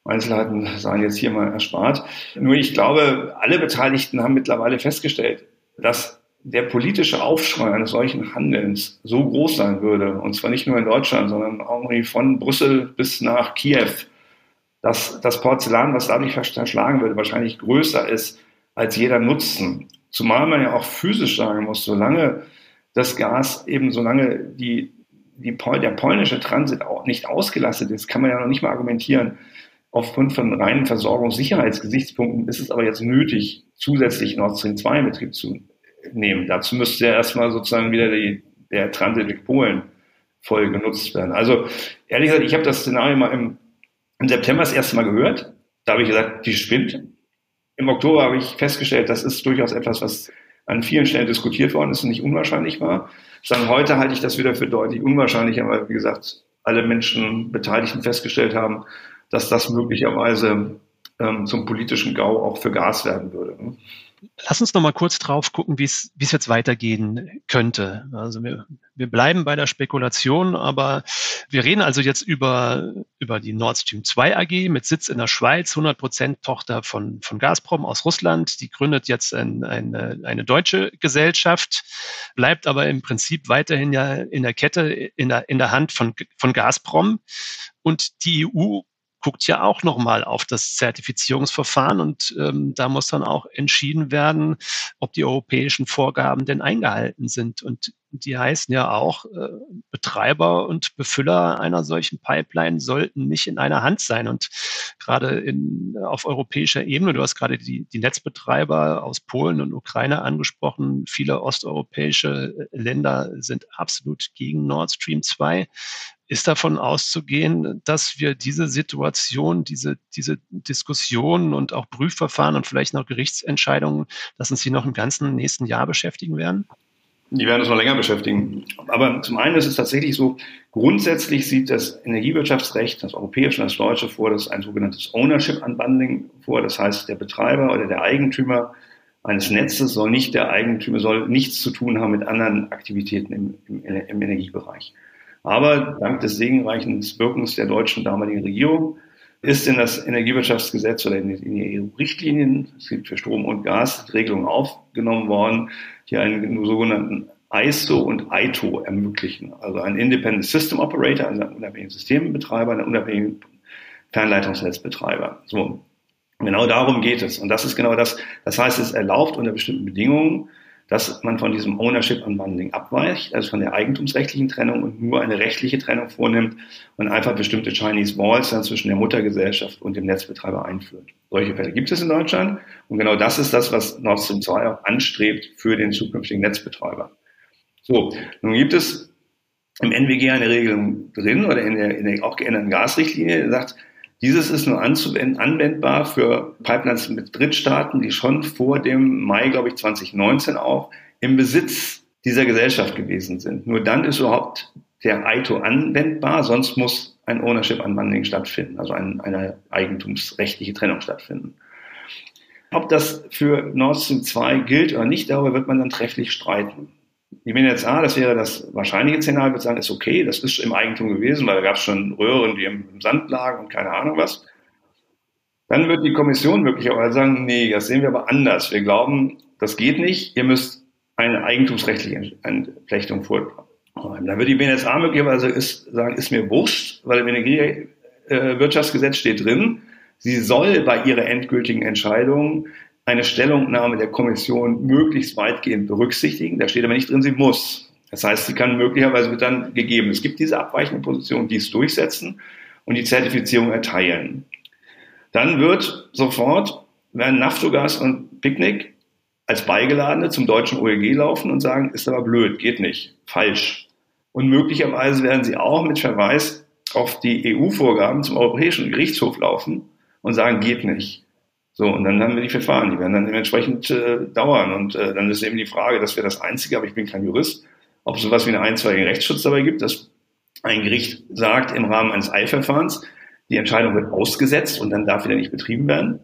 Einzelheiten seien jetzt hier mal erspart. Nur ich glaube, alle Beteiligten haben mittlerweile festgestellt, dass der politische Aufschrei eines solchen Handelns so groß sein würde, und zwar nicht nur in Deutschland, sondern auch von Brüssel bis nach Kiew, dass das Porzellan, was dadurch verschlagen würde, wahrscheinlich größer ist als jeder Nutzen Zumal man ja auch physisch sagen muss, solange das Gas eben, solange die, die, der polnische Transit auch nicht ausgelastet ist, kann man ja noch nicht mal argumentieren. Aufgrund von reinen Versorgungssicherheitsgesichtspunkten ist es aber jetzt nötig, zusätzlich Nord Stream 2 in Betrieb zu nehmen. Dazu müsste ja erstmal sozusagen wieder die, der Transit durch Polen voll genutzt werden. Also ehrlich gesagt, ich habe das Szenario mal im, im September das erste Mal gehört. Da habe ich gesagt, die spinnt. Im Oktober habe ich festgestellt, das ist durchaus etwas, was an vielen Stellen diskutiert worden ist und nicht unwahrscheinlich war. Dann heute halte ich das wieder für deutlich unwahrscheinlicher, weil, wie gesagt, alle Menschen Beteiligten festgestellt haben, dass das möglicherweise ähm, zum politischen GAU auch für Gas werden würde. Ne? Lass uns noch mal kurz drauf gucken, wie es jetzt weitergehen könnte. Also wir, wir bleiben bei der Spekulation, aber wir reden also jetzt über, über die Nord Stream 2 AG mit Sitz in der Schweiz, 100 Prozent Tochter von, von Gazprom aus Russland. Die gründet jetzt ein, eine, eine deutsche Gesellschaft, bleibt aber im Prinzip weiterhin ja in der Kette, in der, in der Hand von, von Gazprom. Und die EU guckt ja auch nochmal auf das Zertifizierungsverfahren und ähm, da muss dann auch entschieden werden, ob die europäischen Vorgaben denn eingehalten sind. Und die heißen ja auch, äh, Betreiber und Befüller einer solchen Pipeline sollten nicht in einer Hand sein. Und gerade in, auf europäischer Ebene, du hast gerade die, die Netzbetreiber aus Polen und Ukraine angesprochen, viele osteuropäische Länder sind absolut gegen Nord Stream 2 ist davon auszugehen, dass wir diese Situation, diese, diese Diskussionen und auch Prüfverfahren und vielleicht noch Gerichtsentscheidungen, dass uns die noch im ganzen nächsten Jahr beschäftigen werden? Die werden uns noch länger beschäftigen. Aber zum einen ist es tatsächlich so, grundsätzlich sieht das Energiewirtschaftsrecht, das europäische und das deutsche vor, das ein sogenanntes Ownership Unbundling vor. Das heißt, der Betreiber oder der Eigentümer eines Netzes soll nicht der Eigentümer, soll nichts zu tun haben mit anderen Aktivitäten im, im, im Energiebereich. Aber dank des segenreichen Wirkens der deutschen damaligen Regierung ist in das Energiewirtschaftsgesetz oder in die EU-Richtlinien, es gibt für Strom und Gas, Regelungen aufgenommen worden, die einen sogenannten ISO und ITO ermöglichen. Also ein Independent System Operator, also ein unabhängiger Systembetreiber, ein unabhängiger Fernleitungsnetzbetreiber. So. Genau darum geht es. Und das ist genau das. Das heißt, es erlaubt unter bestimmten Bedingungen dass man von diesem Ownership Unbundling abweicht, also von der eigentumsrechtlichen Trennung und nur eine rechtliche Trennung vornimmt und einfach bestimmte Chinese Walls dann zwischen der Muttergesellschaft und dem Netzbetreiber einführt. Solche Fälle gibt es in Deutschland und genau das ist das, was Nord Stream 2 auch anstrebt für den zukünftigen Netzbetreiber. So, nun gibt es im NWG eine Regelung drin oder in der, in der auch geänderten Gasrichtlinie, die sagt, dieses ist nur anwendbar für Pipelines mit Drittstaaten, die schon vor dem Mai, glaube ich, 2019 auch im Besitz dieser Gesellschaft gewesen sind. Nur dann ist überhaupt der ITO anwendbar, sonst muss ein Ownership Unbundling stattfinden, also ein, eine eigentumsrechtliche Trennung stattfinden. Ob das für Nord Stream 2 gilt oder nicht, darüber wird man dann trefflich streiten. Die BNetzA, das wäre das wahrscheinliche Szenario, würde sagen, ist okay, das ist im Eigentum gewesen, weil da gab es schon Röhren, die im Sand lagen und keine Ahnung was. Dann wird die Kommission möglicherweise sagen, nee, das sehen wir aber anders. Wir glauben, das geht nicht, ihr müsst eine eigentumsrechtliche Entflechtung vornehmen. Dann wird die BNetzA möglicherweise ist, sagen, ist mir wurscht, weil im Energiewirtschaftsgesetz steht drin, sie soll bei ihrer endgültigen Entscheidung eine Stellungnahme der Kommission möglichst weitgehend berücksichtigen. Da steht aber nicht drin, sie muss. Das heißt, sie kann möglicherweise wird dann gegeben. Es gibt diese abweichende Position, die es durchsetzen und die Zertifizierung erteilen. Dann wird sofort, werden Naftogas und Picknick als Beigeladene zum deutschen OEG laufen und sagen, ist aber blöd, geht nicht, falsch. Und möglicherweise werden sie auch mit Verweis auf die EU-Vorgaben zum Europäischen Gerichtshof laufen und sagen, geht nicht. So, und dann haben wir die Verfahren, die werden dann dementsprechend äh, dauern. Und äh, dann ist eben die Frage, das wäre das Einzige, aber ich bin kein Jurist, ob es sowas wie einen einstweiligen Rechtsschutz dabei gibt, dass ein Gericht sagt im Rahmen eines Eilverfahrens, die Entscheidung wird ausgesetzt und dann darf wieder nicht betrieben werden.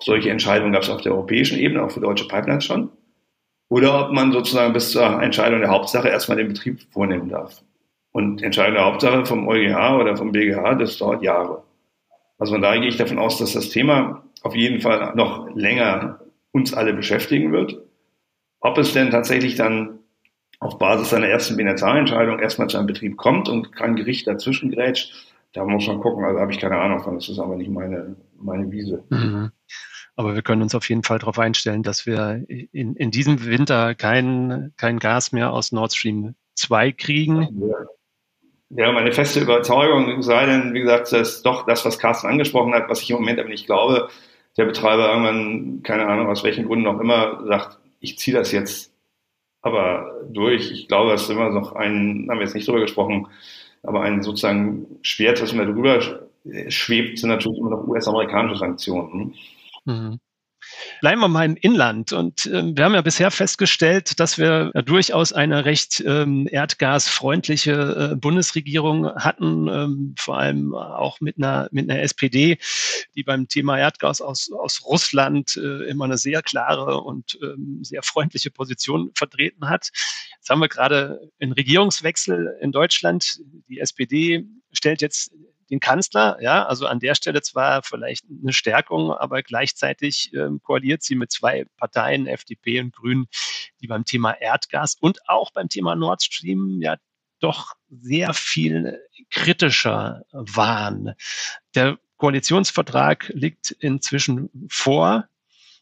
Solche Entscheidungen gab es auf der europäischen Ebene, auch für deutsche Pipelines schon. Oder ob man sozusagen bis zur Entscheidung der Hauptsache erstmal den Betrieb vornehmen darf. Und Entscheidung der Hauptsache vom EuGH oder vom BGH, das dauert Jahre. Also von daher gehe ich davon aus, dass das Thema auf jeden Fall noch länger uns alle beschäftigen wird. Ob es denn tatsächlich dann auf Basis seiner ersten BNetzA-Entscheidung erstmal zu einem Betrieb kommt und kein Gericht dazwischen grätscht, da muss man gucken. Also habe ich keine Ahnung von. Das ist aber nicht meine, meine Wiese. Mhm. Aber wir können uns auf jeden Fall darauf einstellen, dass wir in, in diesem Winter kein, kein Gas mehr aus Nord Stream 2 kriegen. Ja, meine feste Überzeugung sei denn, wie gesagt, dass doch das, was Carsten angesprochen hat, was ich im Moment aber nicht glaube, der Betreiber irgendwann, keine Ahnung, aus welchen Gründen auch immer, sagt, ich ziehe das jetzt aber durch. Ich glaube, das ist immer noch ein, haben wir jetzt nicht drüber gesprochen, aber ein sozusagen Schwert, was mir drüber schwebt, sind natürlich immer noch US-amerikanische Sanktionen. Mhm. Bleiben wir mal im Inland. Und äh, wir haben ja bisher festgestellt, dass wir ja durchaus eine recht ähm, erdgasfreundliche äh, Bundesregierung hatten, ähm, vor allem auch mit einer, mit einer SPD, die beim Thema Erdgas aus, aus Russland äh, immer eine sehr klare und ähm, sehr freundliche Position vertreten hat. Jetzt haben wir gerade einen Regierungswechsel in Deutschland. Die SPD stellt jetzt den Kanzler. Ja, also an der Stelle zwar vielleicht eine Stärkung, aber gleichzeitig ähm, koaliert sie mit zwei Parteien, FDP und Grünen, die beim Thema Erdgas und auch beim Thema Nord Stream ja doch sehr viel kritischer waren. Der Koalitionsvertrag liegt inzwischen vor.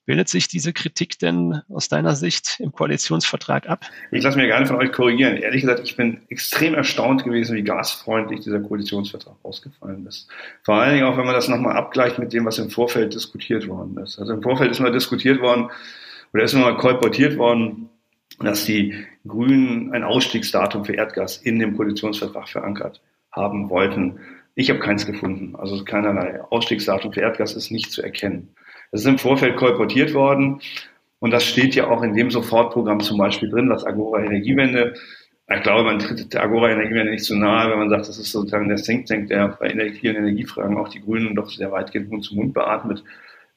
Bildet sich diese Kritik denn aus deiner Sicht im Koalitionsvertrag ab? Ich lasse mir gerne von euch korrigieren. Ehrlich gesagt, ich bin extrem erstaunt gewesen, wie gasfreundlich dieser Koalitionsvertrag ausgefallen ist. Vor allen Dingen auch, wenn man das nochmal abgleicht mit dem, was im Vorfeld diskutiert worden ist. Also im Vorfeld ist mal diskutiert worden oder ist mal kolportiert worden, dass die Grünen ein Ausstiegsdatum für Erdgas in dem Koalitionsvertrag verankert haben wollten. Ich habe keins gefunden. Also keinerlei Ausstiegsdatum für Erdgas ist nicht zu erkennen. Das ist im Vorfeld kolportiert worden. Und das steht ja auch in dem Sofortprogramm zum Beispiel drin, was Agora Energiewende. Ich glaube, man tritt der Agora Energiewende nicht zu nahe, wenn man sagt, das ist sozusagen der Think Tank, der bei Energie und Energiefragen auch die Grünen doch sehr weitgehend Mund zu Mund beatmet.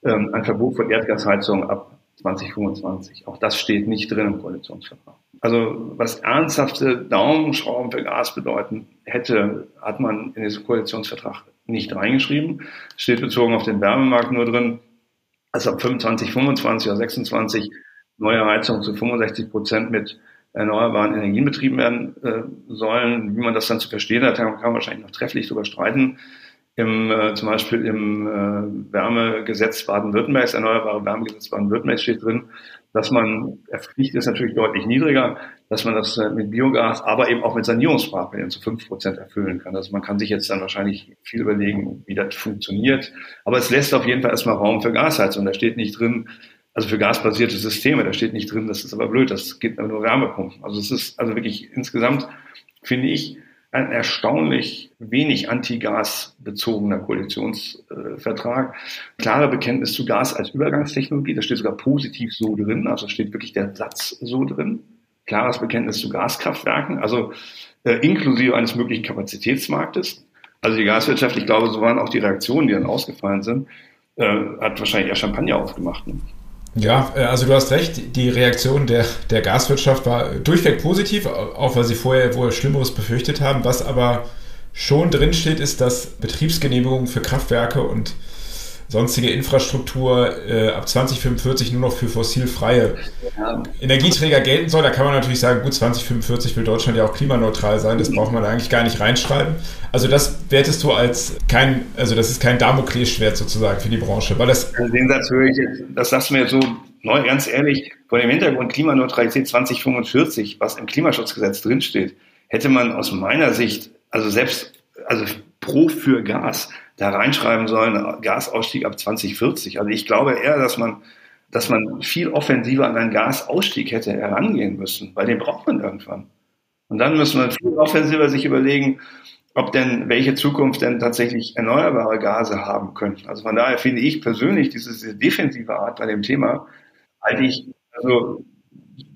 Ähm, ein Verbot von Erdgasheizung ab 2025. Auch das steht nicht drin im Koalitionsvertrag. Also was ernsthafte Daumenschrauben für Gas bedeuten hätte, hat man in diesen Koalitionsvertrag nicht reingeschrieben. Steht bezogen auf den Wärmemarkt nur drin, also ab 25, 25 oder 26 neue Heizungen zu 65 Prozent mit erneuerbaren Energien betrieben werden äh, sollen. Wie man das dann zu verstehen hat, kann man wahrscheinlich noch trefflich darüber streiten. Im, äh, zum Beispiel im äh, Wärmegesetz Baden-Württembergs, Erneuerbare Wärmegesetz Baden-Württembergs steht drin, dass man, der Pflicht ist natürlich deutlich niedriger, dass man das äh, mit Biogas, aber eben auch mit Sanierungssparplänen zu fünf Prozent erfüllen kann. Also man kann sich jetzt dann wahrscheinlich viel überlegen, wie das funktioniert. Aber es lässt auf jeden Fall erstmal Raum für Gasheizung. Da steht nicht drin, also für gasbasierte Systeme, da steht nicht drin, das ist aber blöd, das geht nur Wärmepumpen. Also es ist also wirklich insgesamt, finde ich, ein erstaunlich wenig Anti-Gas bezogener Koalitionsvertrag. Klare Bekenntnis zu Gas als Übergangstechnologie, das steht sogar positiv so drin, also steht wirklich der Satz so drin. Klares Bekenntnis zu Gaskraftwerken, also äh, inklusive eines möglichen Kapazitätsmarktes. Also die Gaswirtschaft, ich glaube, so waren auch die Reaktionen, die dann ausgefallen sind, äh, hat wahrscheinlich eher Champagner aufgemacht. Ne? Ja, äh, also du hast recht, die Reaktion der, der Gaswirtschaft war durchweg positiv, auch weil sie vorher wohl Schlimmeres befürchtet haben. Was aber schon drinsteht, ist, dass Betriebsgenehmigungen für Kraftwerke und sonstige Infrastruktur äh, ab 2045 nur noch für fossilfreie ja. Energieträger gelten soll. Da kann man natürlich sagen, gut, 2045 will Deutschland ja auch klimaneutral sein. Das braucht man eigentlich gar nicht reinschreiben. Also das wertest du als kein, also das ist kein Damoklesschwert sozusagen für die Branche. Weil das also den Satz höre ich jetzt, das sagst du mir so neu, ganz ehrlich, vor dem Hintergrund Klimaneutralität 2045, was im Klimaschutzgesetz drinsteht, hätte man aus meiner Sicht, also selbst, also pro für Gas, da reinschreiben sollen, Gasausstieg ab 2040. Also ich glaube eher, dass man, dass man viel offensiver an einen Gasausstieg hätte herangehen müssen, weil den braucht man irgendwann. Und dann müssen wir viel offensiver sich überlegen, ob denn welche Zukunft denn tatsächlich erneuerbare Gase haben könnten. Also von daher finde ich persönlich diese defensive Art bei dem Thema halte ich, also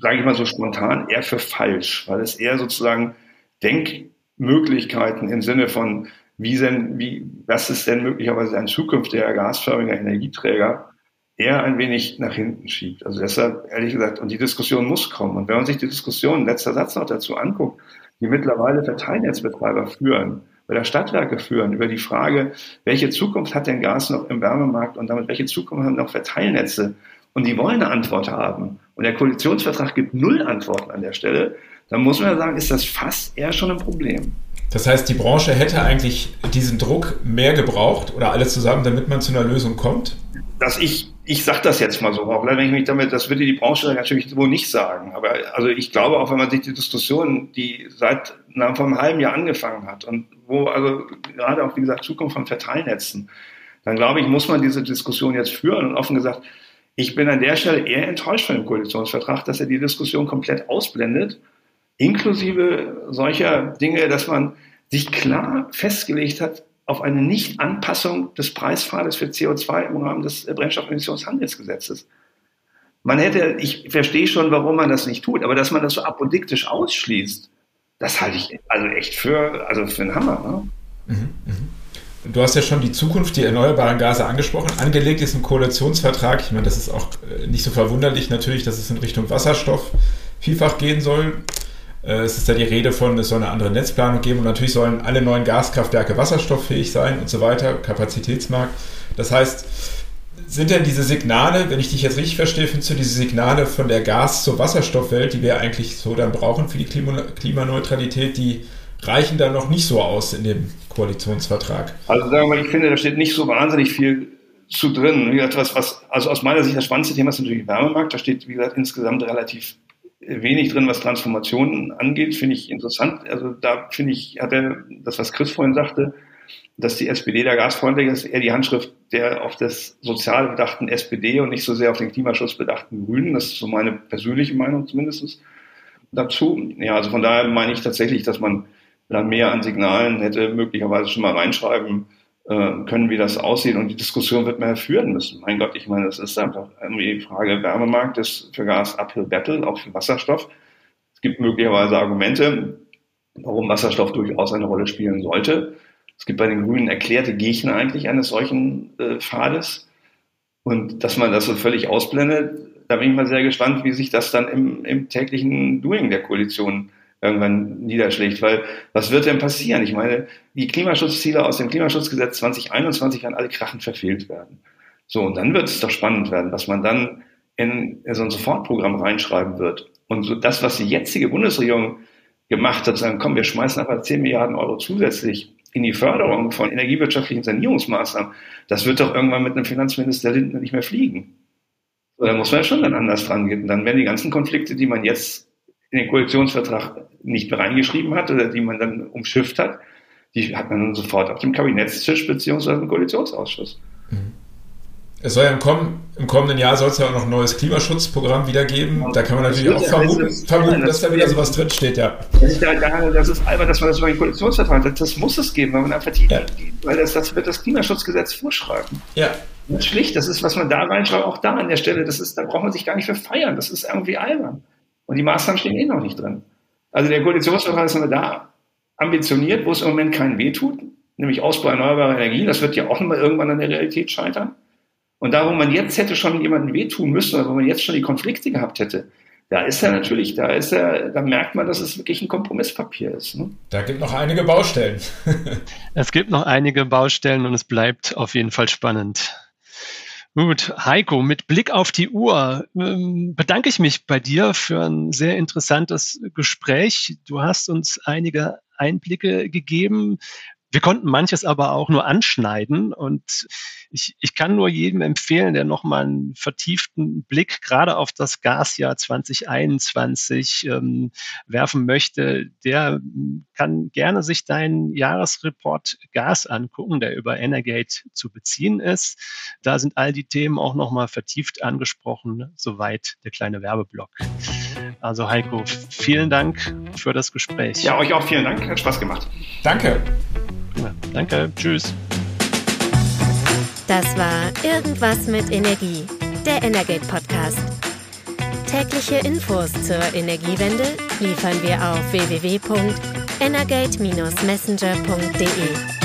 sage ich mal so spontan, eher für falsch, weil es eher sozusagen Denkmöglichkeiten im Sinne von wie denn, wie, was ist denn möglicherweise ein zukünftiger gasförmiger Energieträger, eher ein wenig nach hinten schiebt. Also deshalb, ehrlich gesagt, und die Diskussion muss kommen. Und wenn man sich die Diskussion, letzter Satz noch dazu anguckt, die mittlerweile Verteilnetzbetreiber führen, oder Stadtwerke führen, über die Frage, welche Zukunft hat denn Gas noch im Wärmemarkt und damit welche Zukunft haben noch Verteilnetze? Und die wollen eine Antwort haben. Und der Koalitionsvertrag gibt null Antworten an der Stelle. Dann muss man ja sagen, ist das fast eher schon ein Problem. Das heißt, die Branche hätte eigentlich diesen Druck mehr gebraucht oder alle zusammen, damit man zu einer Lösung kommt? Dass ich ich sage das jetzt mal so, auch wenn ich mich damit, das würde die Branche natürlich wohl nicht sagen. Aber also ich glaube, auch wenn man sich die Diskussion, die seit na, vor einem halben Jahr angefangen hat und wo also gerade auch wie gesagt Zukunft von Verteilnetzen, dann glaube ich, muss man diese Diskussion jetzt führen und offen gesagt, ich bin an der Stelle eher enttäuscht von dem Koalitionsvertrag, dass er die Diskussion komplett ausblendet, inklusive solcher Dinge, dass man sich klar festgelegt hat, auf eine Nichtanpassung des Preispfades für CO2 im Rahmen des Brennstoffemissionshandelsgesetzes. Man hätte, ich verstehe schon, warum man das nicht tut, aber dass man das so apodiktisch ausschließt, das halte ich also echt für, also für einen Hammer. Ne? Mhm, mh. Du hast ja schon die Zukunft der erneuerbaren Gase angesprochen. Angelegt ist ein Koalitionsvertrag. Ich meine, das ist auch äh, nicht so verwunderlich natürlich, dass es in Richtung Wasserstoff vielfach gehen soll. Äh, es ist da die Rede von, es soll eine andere Netzplanung geben und natürlich sollen alle neuen Gaskraftwerke wasserstofffähig sein und so weiter, Kapazitätsmarkt. Das heißt, sind denn diese Signale, wenn ich dich jetzt richtig verstehe, findest du diese Signale von der Gas- zur Wasserstoffwelt, die wir eigentlich so dann brauchen für die Klimaneutralität, die reichen da noch nicht so aus in dem Koalitionsvertrag? Also sagen wir mal, ich finde, da steht nicht so wahnsinnig viel zu drin. Gesagt, was, was, also aus meiner Sicht das spannendste Thema ist natürlich der Wärmemarkt. Da steht, wie gesagt, insgesamt relativ wenig drin, was Transformationen angeht, finde ich interessant. Also da finde ich, hat er das, was Chris vorhin sagte, dass die SPD der gasfreundlich ist, eher die Handschrift der auf das sozial bedachten SPD und nicht so sehr auf den Klimaschutz bedachten Grünen. Das ist so meine persönliche Meinung zumindest dazu. Ja, also von daher meine ich tatsächlich, dass man dann mehr an Signalen hätte möglicherweise schon mal reinschreiben können, wie das aussieht. Und die Diskussion wird man ja führen müssen. Mein Gott, ich meine, das ist einfach irgendwie die Frage, Wärmemarkt ist für Gas Uphill Battle, auch für Wasserstoff. Es gibt möglicherweise Argumente, warum Wasserstoff durchaus eine Rolle spielen sollte. Es gibt bei den Grünen erklärte Gegner eigentlich eines solchen äh, Pfades. Und dass man das so völlig ausblendet, da bin ich mal sehr gespannt, wie sich das dann im, im täglichen Doing der Koalition irgendwann niederschlägt. Weil was wird denn passieren? Ich meine, die Klimaschutzziele aus dem Klimaschutzgesetz 2021 werden alle krachend verfehlt werden. So, und dann wird es doch spannend werden, was man dann in so ein Sofortprogramm reinschreiben wird. Und so das, was die jetzige Bundesregierung gemacht hat, sagen, komm, wir schmeißen einfach 10 Milliarden Euro zusätzlich in die Förderung von energiewirtschaftlichen Sanierungsmaßnahmen, das wird doch irgendwann mit einem Finanzminister Lindner nicht mehr fliegen. Da muss man ja schon dann anders dran gehen. Dann werden die ganzen Konflikte, die man jetzt in den Koalitionsvertrag nicht mehr reingeschrieben hat oder die man dann umschifft hat, die hat man dann sofort auf dem Kabinettstisch beziehungsweise im Koalitionsausschuss. Mhm. Es soll ja im, komm, im, kommenden Jahr soll es ja auch noch ein neues Klimaschutzprogramm wieder geben. Da kann man natürlich auch vermuten, vermuten dass da wieder sowas drinsteht, ja. Das ist, das ist albern, dass man das über den Koalitionsvertrag hat. Das muss es geben, weil man einfach die, ja. weil das, das wird das Klimaschutzgesetz vorschreiben. Ja. Das ist schlicht, das ist, was man da reinschreibt, auch da an der Stelle, das ist, da braucht man sich gar nicht für feiern. Das ist irgendwie albern. Und die Maßnahmen stehen eh noch nicht drin. Also der Koalitionsvertrag ist immer da ambitioniert, wo es im Moment keinen weh tut, nämlich Ausbau erneuerbarer Energien. Das wird ja auch nochmal irgendwann an der Realität scheitern. Und da, wo man jetzt hätte schon jemandem wehtun müssen, oder wo man jetzt schon die Konflikte gehabt hätte, da ist er natürlich, da ist er, da merkt man, dass es wirklich ein Kompromisspapier ist. Ne? Da gibt noch einige Baustellen. [laughs] es gibt noch einige Baustellen und es bleibt auf jeden Fall spannend. Gut, Heiko, mit Blick auf die Uhr ähm, bedanke ich mich bei dir für ein sehr interessantes Gespräch. Du hast uns einige Einblicke gegeben, wir konnten manches aber auch nur anschneiden und ich, ich kann nur jedem empfehlen, der nochmal einen vertieften Blick gerade auf das Gasjahr 2021 ähm, werfen möchte, der kann gerne sich deinen Jahresreport Gas angucken, der über Energate zu beziehen ist. Da sind all die Themen auch nochmal vertieft angesprochen, soweit der kleine Werbeblock. Also Heiko, vielen Dank für das Gespräch. Ja, euch auch vielen Dank, hat Spaß gemacht. Danke. Ja, danke, tschüss. Das war Irgendwas mit Energie, der Energate Podcast. Tägliche Infos zur Energiewende liefern wir auf www.energate-messenger.de.